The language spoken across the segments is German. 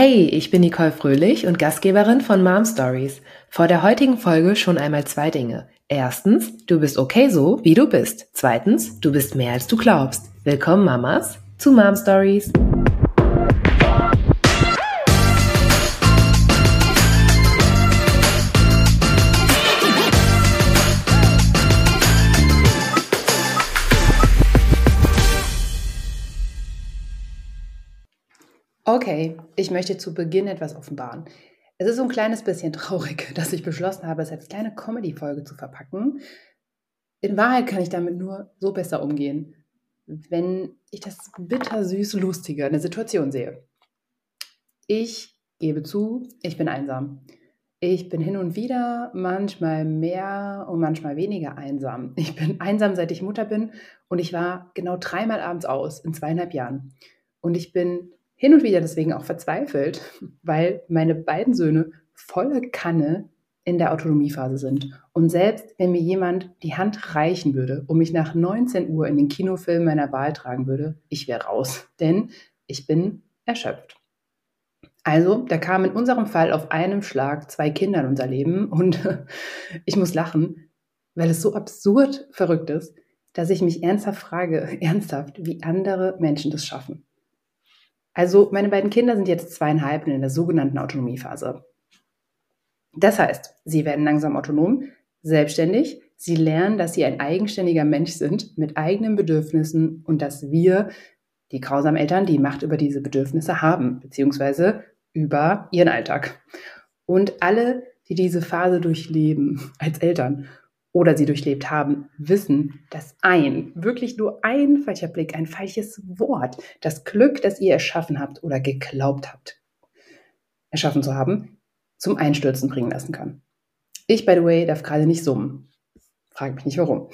Hey, ich bin Nicole Fröhlich und Gastgeberin von Mom Stories. Vor der heutigen Folge schon einmal zwei Dinge. Erstens, du bist okay so, wie du bist. Zweitens, du bist mehr als du glaubst. Willkommen Mamas zu Mom Stories. Okay, ich möchte zu Beginn etwas offenbaren. Es ist so ein kleines bisschen traurig, dass ich beschlossen habe, es als kleine Comedy-Folge zu verpacken. In Wahrheit kann ich damit nur so besser umgehen, wenn ich das bittersüß Lustige in der Situation sehe. Ich gebe zu, ich bin einsam. Ich bin hin und wieder manchmal mehr und manchmal weniger einsam. Ich bin einsam, seit ich Mutter bin und ich war genau dreimal abends aus in zweieinhalb Jahren. Und ich bin hin und wieder deswegen auch verzweifelt, weil meine beiden Söhne volle Kanne in der Autonomiephase sind. Und selbst wenn mir jemand die Hand reichen würde und mich nach 19 Uhr in den Kinofilm meiner Wahl tragen würde, ich wäre raus, denn ich bin erschöpft. Also, da kamen in unserem Fall auf einem Schlag zwei Kinder in unser Leben und ich muss lachen, weil es so absurd verrückt ist, dass ich mich ernsthaft frage, ernsthaft, wie andere Menschen das schaffen. Also meine beiden Kinder sind jetzt zweieinhalb und in der sogenannten Autonomiephase. Das heißt, sie werden langsam autonom, selbstständig, sie lernen, dass sie ein eigenständiger Mensch sind mit eigenen Bedürfnissen und dass wir, die grausamen Eltern, die Macht über diese Bedürfnisse haben, beziehungsweise über ihren Alltag. Und alle, die diese Phase durchleben als Eltern oder sie durchlebt haben, wissen, dass ein, wirklich nur ein falscher Blick, ein falsches Wort, das Glück, das ihr erschaffen habt oder geglaubt habt, erschaffen zu haben, zum Einstürzen bringen lassen kann. Ich, by the way, darf gerade nicht summen. Frag mich nicht warum.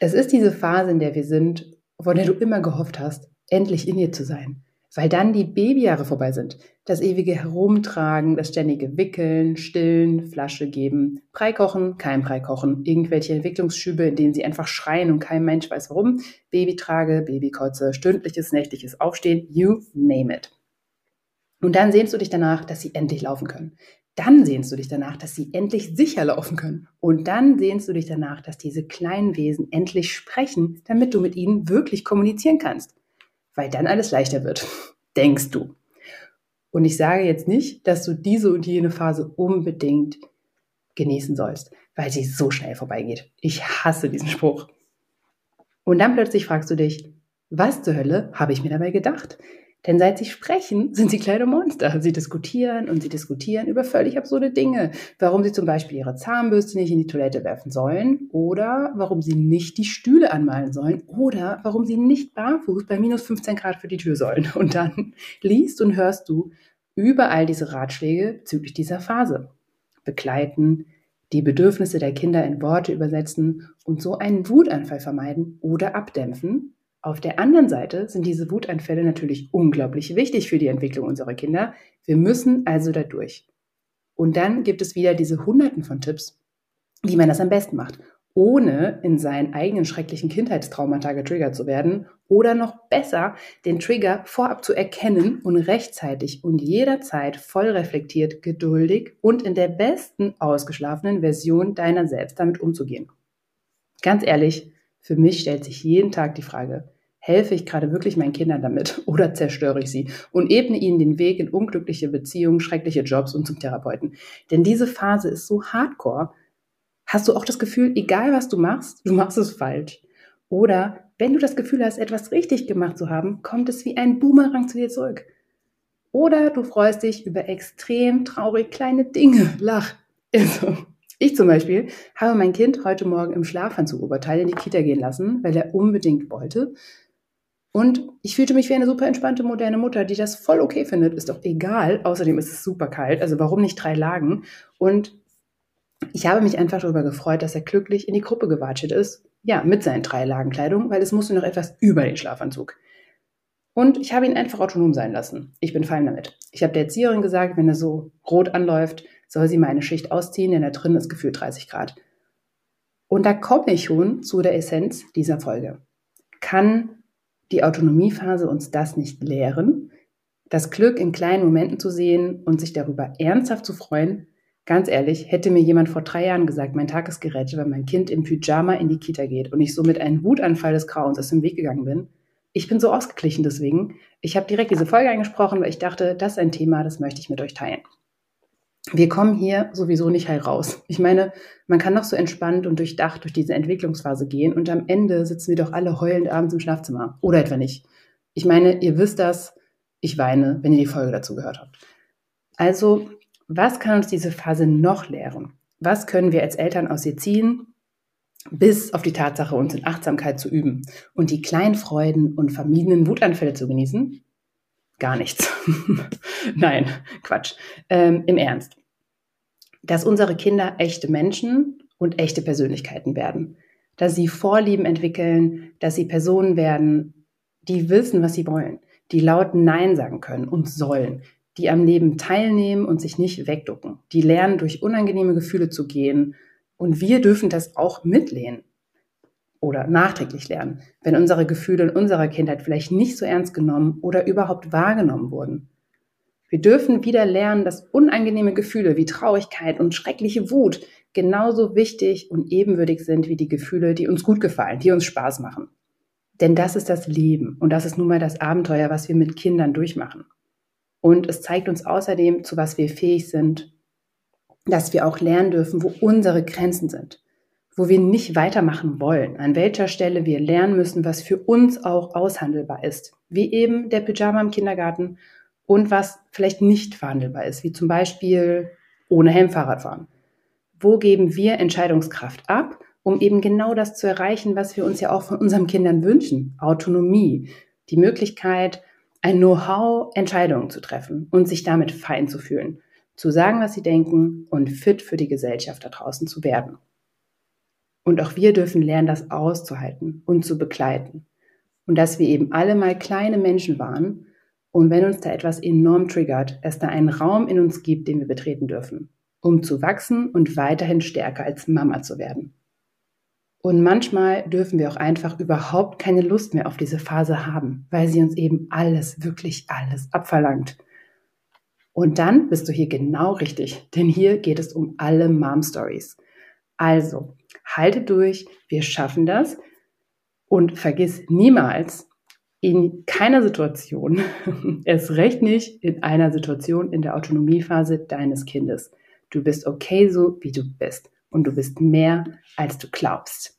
Es ist diese Phase, in der wir sind, von der du immer gehofft hast, endlich in ihr zu sein weil dann die Babyjahre vorbei sind. Das ewige Herumtragen, das ständige Wickeln, Stillen, Flasche geben, Brei kochen, kein Brei kochen, irgendwelche Entwicklungsschübe, in denen sie einfach schreien und kein Mensch weiß warum, Babytrage, Babykotze, stündliches, nächtliches Aufstehen, you name it. Und dann sehnst du dich danach, dass sie endlich laufen können. Dann sehnst du dich danach, dass sie endlich sicher laufen können. Und dann sehnst du dich danach, dass diese kleinen Wesen endlich sprechen, damit du mit ihnen wirklich kommunizieren kannst weil dann alles leichter wird, denkst du. Und ich sage jetzt nicht, dass du diese und jene Phase unbedingt genießen sollst, weil sie so schnell vorbeigeht. Ich hasse diesen Spruch. Und dann plötzlich fragst du dich, was zur Hölle habe ich mir dabei gedacht? Denn seit sie sprechen, sind sie kleine Monster. Sie diskutieren und sie diskutieren über völlig absurde Dinge. Warum sie zum Beispiel ihre Zahnbürste nicht in die Toilette werfen sollen oder warum sie nicht die Stühle anmalen sollen oder warum sie nicht barfuß bei minus 15 Grad für die Tür sollen. Und dann liest und hörst du überall diese Ratschläge bezüglich dieser Phase. Begleiten, die Bedürfnisse der Kinder in Worte übersetzen und so einen Wutanfall vermeiden oder abdämpfen auf der anderen Seite sind diese Wuteinfälle natürlich unglaublich wichtig für die Entwicklung unserer Kinder. Wir müssen also da durch. Und dann gibt es wieder diese Hunderten von Tipps, wie man das am besten macht, ohne in seinen eigenen schrecklichen Kindheitstraumata getriggert zu werden oder noch besser, den Trigger vorab zu erkennen und rechtzeitig und jederzeit voll reflektiert, geduldig und in der besten ausgeschlafenen Version deiner selbst damit umzugehen. Ganz ehrlich, für mich stellt sich jeden Tag die Frage, helfe ich gerade wirklich meinen Kindern damit oder zerstöre ich sie und ebne ihnen den Weg in unglückliche Beziehungen, schreckliche Jobs und zum Therapeuten. Denn diese Phase ist so hardcore. Hast du auch das Gefühl, egal was du machst, du machst es falsch. Oder wenn du das Gefühl hast, etwas richtig gemacht zu haben, kommt es wie ein Boomerang zu dir zurück. Oder du freust dich über extrem traurig kleine Dinge. Lach. Also, ich zum Beispiel habe mein Kind heute Morgen im Schlafanzugoberteil in die Kita gehen lassen, weil er unbedingt wollte. Und ich fühlte mich wie eine super entspannte, moderne Mutter, die das voll okay findet. Ist doch egal. Außerdem ist es super kalt. Also warum nicht drei Lagen? Und ich habe mich einfach darüber gefreut, dass er glücklich in die Gruppe gewatschelt ist. Ja, mit seinen drei Lagen Kleidung, weil es musste noch etwas über den Schlafanzug. Und ich habe ihn einfach autonom sein lassen. Ich bin fein damit. Ich habe der Erzieherin gesagt, wenn er so rot anläuft, soll sie mal eine Schicht ausziehen, denn da drin ist gefühlt 30 Grad. Und da komme ich schon zu der Essenz dieser Folge. Kann die Autonomiephase uns das nicht lehren, Das Glück in kleinen Momenten zu sehen und sich darüber ernsthaft zu freuen, ganz ehrlich, hätte mir jemand vor drei Jahren gesagt, mein Tag ist gerettet, wenn mein Kind im Pyjama in die Kita geht und ich somit einen Wutanfall des Grauens aus dem Weg gegangen bin. Ich bin so ausgeglichen deswegen. Ich habe direkt diese Folge angesprochen, weil ich dachte, das ist ein Thema, das möchte ich mit euch teilen. Wir kommen hier sowieso nicht heil raus. Ich meine, man kann noch so entspannt und durchdacht durch diese Entwicklungsphase gehen und am Ende sitzen wir doch alle heulend abends im Schlafzimmer. Oder etwa nicht. Ich meine, ihr wisst das, ich weine, wenn ihr die Folge dazu gehört habt. Also, was kann uns diese Phase noch lehren? Was können wir als Eltern aus ihr ziehen, bis auf die Tatsache, uns in Achtsamkeit zu üben und die kleinen Freuden und vermiedenen Wutanfälle zu genießen? Gar nichts. Nein, Quatsch. Ähm, Im Ernst. Dass unsere Kinder echte Menschen und echte Persönlichkeiten werden. Dass sie Vorlieben entwickeln, dass sie Personen werden, die wissen, was sie wollen, die laut Nein sagen können und sollen, die am Leben teilnehmen und sich nicht wegducken, die lernen, durch unangenehme Gefühle zu gehen. Und wir dürfen das auch mitlehnen oder nachträglich lernen, wenn unsere Gefühle in unserer Kindheit vielleicht nicht so ernst genommen oder überhaupt wahrgenommen wurden. Wir dürfen wieder lernen, dass unangenehme Gefühle wie Traurigkeit und schreckliche Wut genauso wichtig und ebenwürdig sind wie die Gefühle, die uns gut gefallen, die uns Spaß machen. Denn das ist das Leben und das ist nun mal das Abenteuer, was wir mit Kindern durchmachen. Und es zeigt uns außerdem, zu was wir fähig sind, dass wir auch lernen dürfen, wo unsere Grenzen sind, wo wir nicht weitermachen wollen, an welcher Stelle wir lernen müssen, was für uns auch aushandelbar ist, wie eben der Pyjama im Kindergarten und was vielleicht nicht verhandelbar ist, wie zum Beispiel ohne Helm Fahrrad fahren. Wo geben wir Entscheidungskraft ab um eben genau das zu erreichen, was wir uns ja auch von unseren Kindern wünschen. Autonomie, die Möglichkeit, ein Know-how, Entscheidungen zu treffen und sich damit fein zu fühlen, zu sagen, was sie denken und fit für die Gesellschaft da draußen zu werden. Und auch wir dürfen lernen, das auszuhalten und zu begleiten. Und dass wir eben alle mal kleine Menschen waren und wenn uns da etwas enorm triggert, es da einen Raum in uns gibt, den wir betreten dürfen, um zu wachsen und weiterhin stärker als Mama zu werden. Und manchmal dürfen wir auch einfach überhaupt keine Lust mehr auf diese Phase haben, weil sie uns eben alles, wirklich alles abverlangt. Und dann bist du hier genau richtig, denn hier geht es um alle Mom Stories. Also, halte durch, wir schaffen das und vergiss niemals, in keiner Situation, erst recht nicht in einer Situation in der Autonomiephase deines Kindes. Du bist okay so, wie du bist und du bist mehr, als du glaubst.